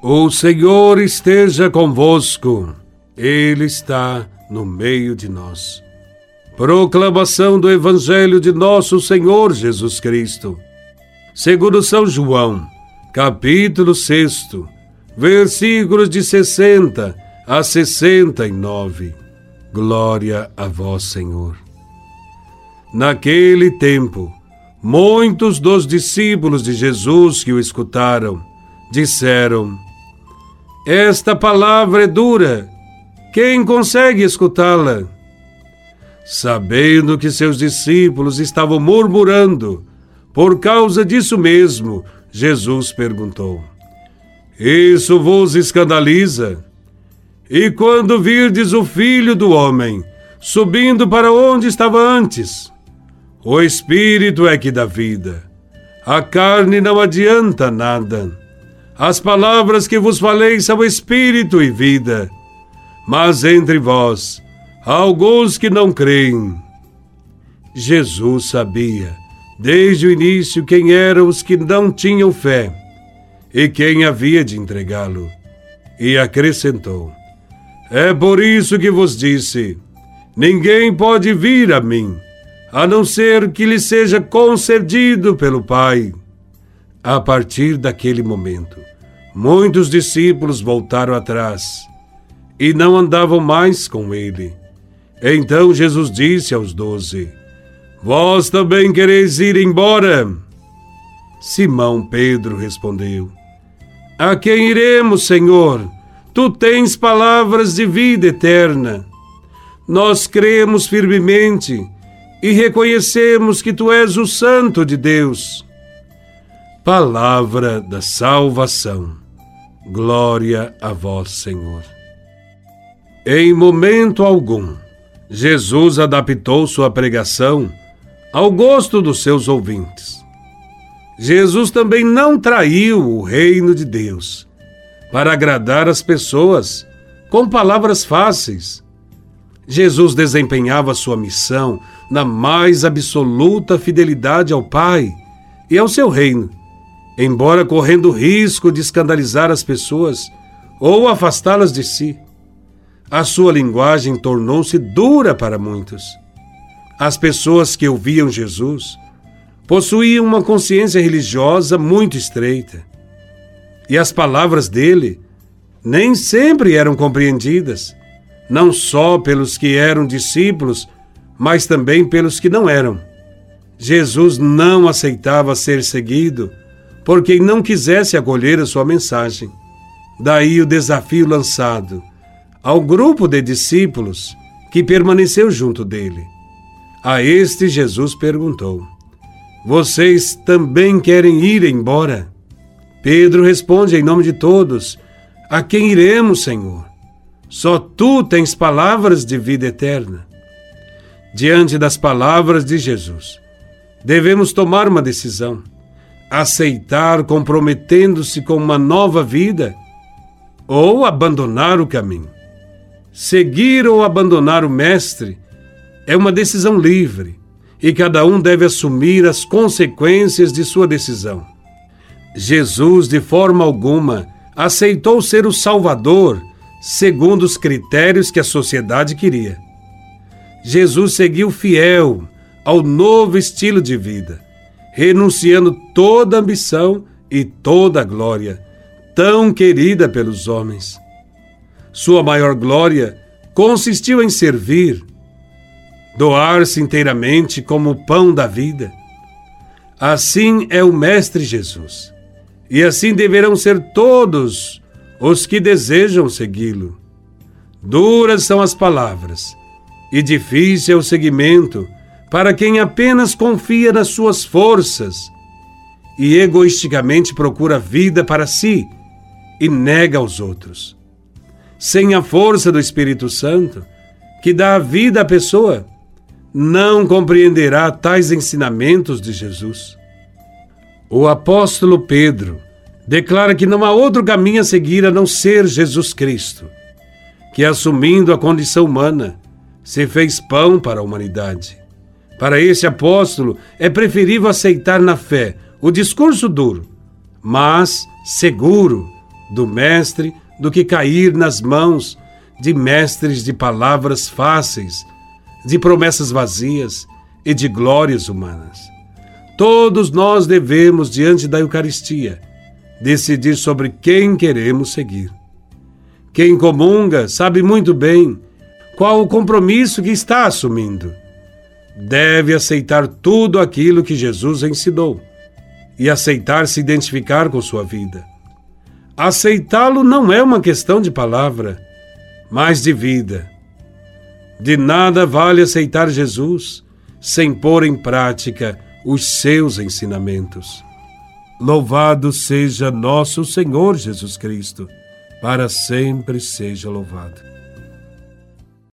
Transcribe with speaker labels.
Speaker 1: O Senhor esteja convosco, Ele está no meio de nós. Proclamação do Evangelho de Nosso Senhor Jesus Cristo, segundo São João, capítulo 6, versículos de 60 a 69. Glória a Vós, Senhor. Naquele tempo, muitos dos discípulos de Jesus que o escutaram disseram: Esta palavra é dura, quem consegue escutá-la? Sabendo que seus discípulos estavam murmurando, por causa disso mesmo, Jesus perguntou: Isso vos escandaliza? E quando virdes o filho do homem subindo para onde estava antes? O espírito é que dá vida. A carne não adianta nada. As palavras que vos falei são espírito e vida. Mas entre vós há alguns que não creem. Jesus sabia, desde o início, quem eram os que não tinham fé e quem havia de entregá-lo. E acrescentou: É por isso que vos disse: ninguém pode vir a mim, a não ser que lhe seja concedido pelo Pai. A partir daquele momento, muitos discípulos voltaram atrás e não andavam mais com ele. Então Jesus disse aos doze: Vós também quereis ir embora? Simão Pedro respondeu: A quem iremos, Senhor? Tu tens palavras de vida eterna. Nós cremos firmemente e reconhecemos que tu és o Santo de Deus. Palavra da salvação. Glória a vós, Senhor. Em momento algum, Jesus adaptou sua pregação ao gosto dos seus ouvintes. Jesus também não traiu o reino de Deus para agradar as pessoas com palavras fáceis. Jesus desempenhava sua missão na mais absoluta fidelidade ao Pai e ao seu reino, embora correndo risco de escandalizar as pessoas ou afastá-las de si. A sua linguagem tornou-se dura para muitos. As pessoas que ouviam Jesus possuíam uma consciência religiosa muito estreita. E as palavras dele nem sempre eram compreendidas, não só pelos que eram discípulos, mas também pelos que não eram. Jesus não aceitava ser seguido por quem não quisesse acolher a sua mensagem. Daí o desafio lançado ao grupo de discípulos que permaneceu junto dele. A este Jesus perguntou: Vocês também querem ir embora? Pedro responde em nome de todos: A quem iremos, Senhor? Só tu tens palavras de vida eterna diante das palavras de Jesus. Devemos tomar uma decisão, aceitar comprometendo-se com uma nova vida ou abandonar o caminho. Seguir ou abandonar o Mestre é uma decisão livre e cada um deve assumir as consequências de sua decisão. Jesus, de forma alguma, aceitou ser o Salvador segundo os critérios que a sociedade queria. Jesus seguiu fiel ao novo estilo de vida, renunciando toda ambição e toda glória, tão querida pelos homens. Sua maior glória consistiu em servir, doar-se inteiramente como o pão da vida. Assim é o Mestre Jesus, e assim deverão ser todos os que desejam segui-lo. Duras são as palavras, e difícil é o seguimento para quem apenas confia nas suas forças e egoisticamente procura vida para si e nega aos outros. Sem a força do Espírito Santo, que dá a vida à pessoa, não compreenderá tais ensinamentos de Jesus. O apóstolo Pedro declara que não há outro caminho a seguir a não ser Jesus Cristo, que assumindo a condição humana, se fez pão para a humanidade. Para esse apóstolo, é preferível aceitar na fé o discurso duro, mas seguro, do Mestre do que cair nas mãos de mestres de palavras fáceis, de promessas vazias e de glórias humanas. Todos nós devemos, diante da Eucaristia, decidir sobre quem queremos seguir. Quem comunga sabe muito bem qual o compromisso que está assumindo. Deve aceitar tudo aquilo que Jesus ensinou e aceitar se identificar com sua vida. Aceitá-lo não é uma questão de palavra, mas de vida. De nada vale aceitar Jesus sem pôr em prática os seus ensinamentos. Louvado seja nosso Senhor Jesus Cristo, para sempre seja louvado.